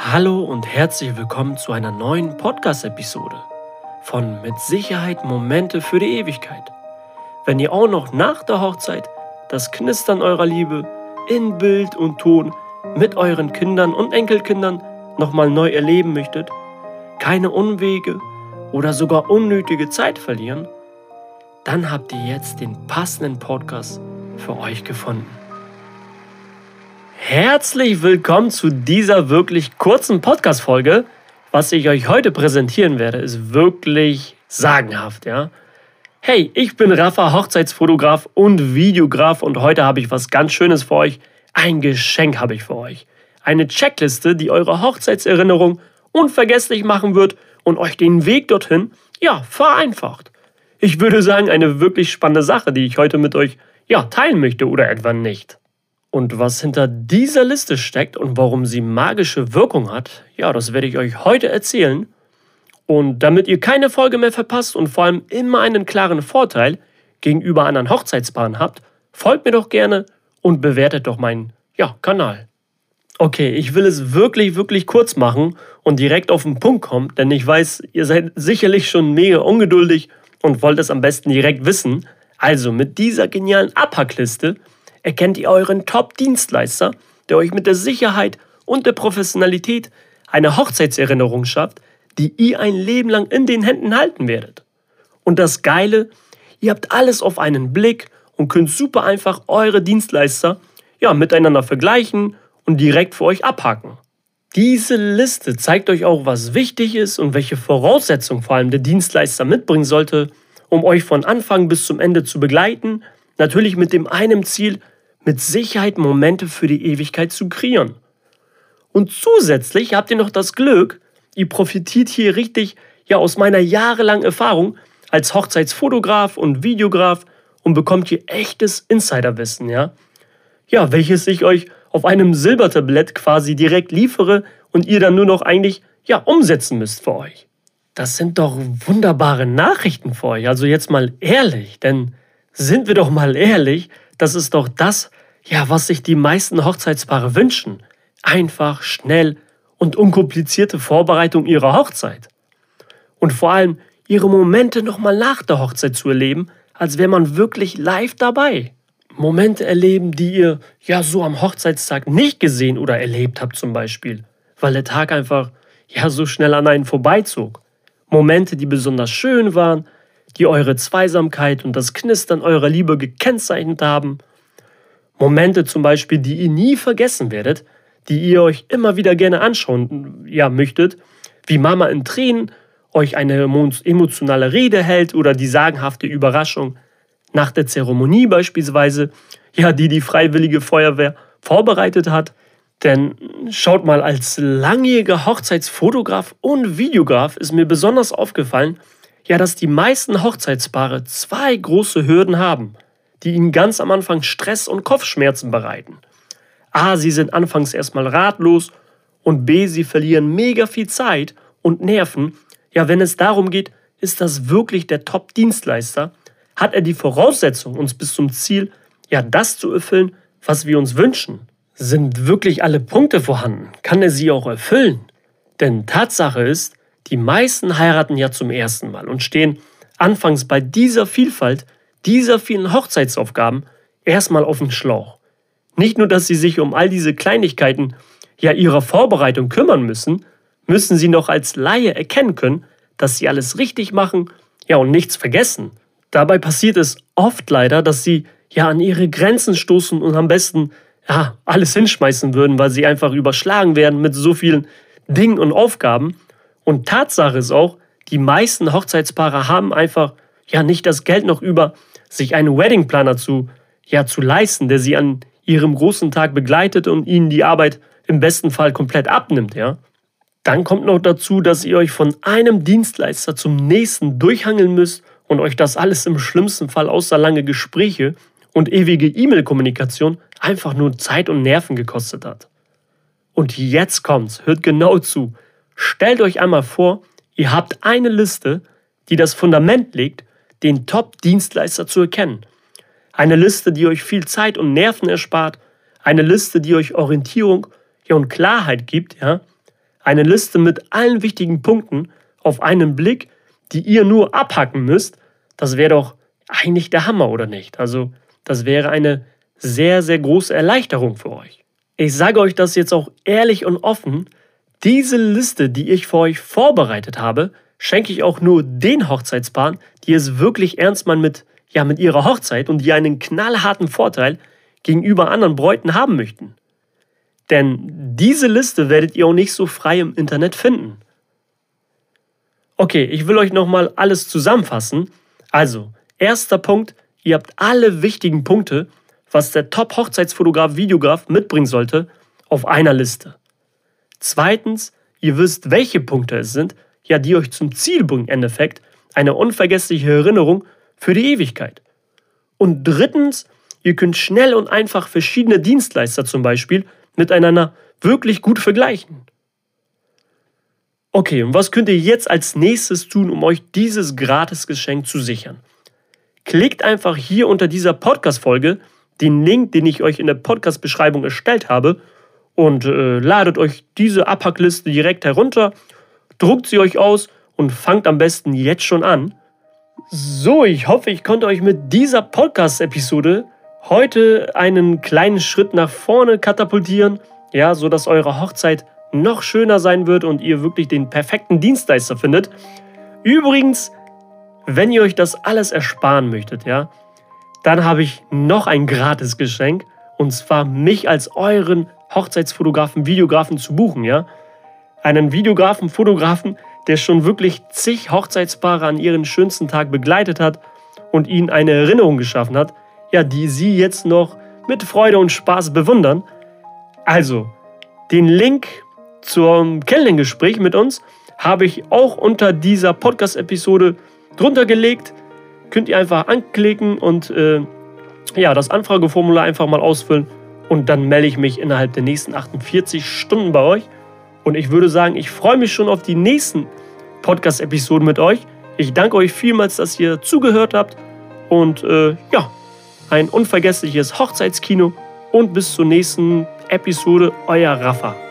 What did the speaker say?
Hallo und herzlich willkommen zu einer neuen Podcast-Episode von Mit Sicherheit Momente für die Ewigkeit. Wenn ihr auch noch nach der Hochzeit das Knistern eurer Liebe in Bild und Ton mit euren Kindern und Enkelkindern nochmal neu erleben möchtet, keine Unwege oder sogar unnötige Zeit verlieren, dann habt ihr jetzt den passenden Podcast für euch gefunden. Herzlich willkommen zu dieser wirklich kurzen Podcast-Folge. Was ich euch heute präsentieren werde, ist wirklich sagenhaft, ja. Hey, ich bin Rafa, Hochzeitsfotograf und Videograf und heute habe ich was ganz Schönes für euch. Ein Geschenk habe ich für euch. Eine Checkliste, die eure Hochzeitserinnerung unvergesslich machen wird und euch den Weg dorthin, ja, vereinfacht. Ich würde sagen, eine wirklich spannende Sache, die ich heute mit euch, ja, teilen möchte oder etwa nicht. Und was hinter dieser Liste steckt und warum sie magische Wirkung hat, ja, das werde ich euch heute erzählen. Und damit ihr keine Folge mehr verpasst und vor allem immer einen klaren Vorteil gegenüber anderen Hochzeitspaaren habt, folgt mir doch gerne und bewertet doch meinen ja, Kanal. Okay, ich will es wirklich, wirklich kurz machen und direkt auf den Punkt kommen, denn ich weiß, ihr seid sicherlich schon mega ungeduldig und wollt es am besten direkt wissen. Also mit dieser genialen Abhackliste erkennt ihr euren Top-Dienstleister, der euch mit der Sicherheit und der Professionalität eine Hochzeitserinnerung schafft, die ihr ein Leben lang in den Händen halten werdet. Und das Geile, ihr habt alles auf einen Blick und könnt super einfach eure Dienstleister ja, miteinander vergleichen und direkt für euch abhaken. Diese Liste zeigt euch auch, was wichtig ist und welche Voraussetzungen vor allem der Dienstleister mitbringen sollte, um euch von Anfang bis zum Ende zu begleiten. Natürlich mit dem einen Ziel, mit Sicherheit Momente für die Ewigkeit zu kreieren. Und zusätzlich habt ihr noch das Glück, ihr profitiert hier richtig ja aus meiner jahrelangen Erfahrung als Hochzeitsfotograf und Videograf und bekommt hier echtes Insiderwissen, ja? Ja, welches ich euch auf einem Silbertablett quasi direkt liefere und ihr dann nur noch eigentlich ja umsetzen müsst für euch. Das sind doch wunderbare Nachrichten für euch. Also jetzt mal ehrlich, denn sind wir doch mal ehrlich, das ist doch das, ja, was sich die meisten Hochzeitspaare wünschen. Einfach, schnell und unkomplizierte Vorbereitung ihrer Hochzeit. Und vor allem ihre Momente nochmal nach der Hochzeit zu erleben, als wäre man wirklich live dabei. Momente erleben, die ihr ja so am Hochzeitstag nicht gesehen oder erlebt habt zum Beispiel, weil der Tag einfach ja so schnell an einen vorbeizog. Momente, die besonders schön waren, die eure Zweisamkeit und das Knistern eurer Liebe gekennzeichnet haben. Momente zum Beispiel, die ihr nie vergessen werdet, die ihr euch immer wieder gerne anschauen ja, möchtet, wie Mama in Tränen euch eine emotionale Rede hält oder die sagenhafte Überraschung nach der Zeremonie beispielsweise, ja, die die Freiwillige Feuerwehr vorbereitet hat. Denn schaut mal, als langjähriger Hochzeitsfotograf und Videograf ist mir besonders aufgefallen, ja, dass die meisten Hochzeitspaare zwei große Hürden haben, die ihnen ganz am Anfang Stress und Kopfschmerzen bereiten. A, sie sind anfangs erstmal ratlos und B, sie verlieren mega viel Zeit und Nerven. Ja, wenn es darum geht, ist das wirklich der Top-Dienstleister? Hat er die Voraussetzung, uns bis zum Ziel, ja, das zu erfüllen, was wir uns wünschen? Sind wirklich alle Punkte vorhanden? Kann er sie auch erfüllen? Denn Tatsache ist, die meisten heiraten ja zum ersten Mal und stehen anfangs bei dieser Vielfalt, dieser vielen Hochzeitsaufgaben erstmal auf dem Schlauch. Nicht nur, dass sie sich um all diese Kleinigkeiten ja ihrer Vorbereitung kümmern müssen, müssen sie noch als Laie erkennen können, dass sie alles richtig machen, ja und nichts vergessen. Dabei passiert es oft leider, dass sie ja an ihre Grenzen stoßen und am besten ja alles hinschmeißen würden, weil sie einfach überschlagen werden mit so vielen Dingen und Aufgaben und Tatsache ist auch, die meisten Hochzeitspaare haben einfach ja nicht das Geld noch über, sich einen Weddingplaner zu, ja, zu leisten, der sie an ihrem großen Tag begleitet und ihnen die Arbeit im besten Fall komplett abnimmt, ja. Dann kommt noch dazu, dass ihr euch von einem Dienstleister zum nächsten durchhangeln müsst und euch das alles im schlimmsten Fall außer lange Gespräche und ewige E-Mail-Kommunikation einfach nur Zeit und Nerven gekostet hat. Und jetzt kommt's, hört genau zu. Stellt euch einmal vor, ihr habt eine Liste, die das Fundament legt, den Top-Dienstleister zu erkennen. Eine Liste, die euch viel Zeit und Nerven erspart. Eine Liste, die euch Orientierung und Klarheit gibt. Ja? eine Liste mit allen wichtigen Punkten auf einen Blick, die ihr nur abhacken müsst, das wäre doch eigentlich der Hammer, oder nicht? Also, das wäre eine sehr, sehr große Erleichterung für euch. Ich sage euch das jetzt auch ehrlich und offen, diese Liste, die ich für euch vorbereitet habe, schenke ich auch nur den Hochzeitspaaren, die es wirklich ernst meinen mit, ja, mit ihrer Hochzeit und die einen knallharten Vorteil gegenüber anderen Bräuten haben möchten. Denn diese Liste werdet ihr auch nicht so frei im Internet finden. Okay, ich will euch nochmal alles zusammenfassen. Also, erster Punkt, ihr habt alle wichtigen Punkte, was der Top-Hochzeitsfotograf, Videograf mitbringen sollte, auf einer Liste. Zweitens, ihr wisst, welche Punkte es sind, ja, die euch zum Ziel bringen, im Endeffekt, eine unvergessliche Erinnerung für die Ewigkeit. Und drittens, ihr könnt schnell und einfach verschiedene Dienstleister zum Beispiel miteinander wirklich gut vergleichen. Okay, und was könnt ihr jetzt als nächstes tun, um euch dieses Gratisgeschenk zu sichern? Klickt einfach hier unter dieser Podcast-Folge den Link, den ich euch in der Podcast-Beschreibung erstellt habe, und äh, ladet euch diese Abpackliste direkt herunter, druckt sie euch aus und fangt am besten jetzt schon an. So, ich hoffe, ich konnte euch mit dieser Podcast-Episode heute einen kleinen Schritt nach vorne katapultieren, ja, so dass eure Hochzeit noch schöner sein wird und ihr wirklich den perfekten Dienstleister findet. Übrigens, wenn ihr euch das alles ersparen möchtet, ja, dann habe ich noch ein gratis Geschenk und zwar mich als euren Hochzeitsfotografen, Videografen zu buchen, ja. Einen Videografen, Fotografen, der schon wirklich zig Hochzeitspaare an ihren schönsten Tag begleitet hat und ihnen eine Erinnerung geschaffen hat, ja, die sie jetzt noch mit Freude und Spaß bewundern. Also, den Link zum Kennenlerngespräch mit uns habe ich auch unter dieser Podcast-Episode drunter gelegt. Könnt ihr einfach anklicken und äh, ja, das Anfrageformular einfach mal ausfüllen und dann melde ich mich innerhalb der nächsten 48 Stunden bei euch. Und ich würde sagen, ich freue mich schon auf die nächsten Podcast-Episoden mit euch. Ich danke euch vielmals, dass ihr zugehört habt. Und äh, ja, ein unvergessliches Hochzeitskino. Und bis zur nächsten Episode, euer Rafa.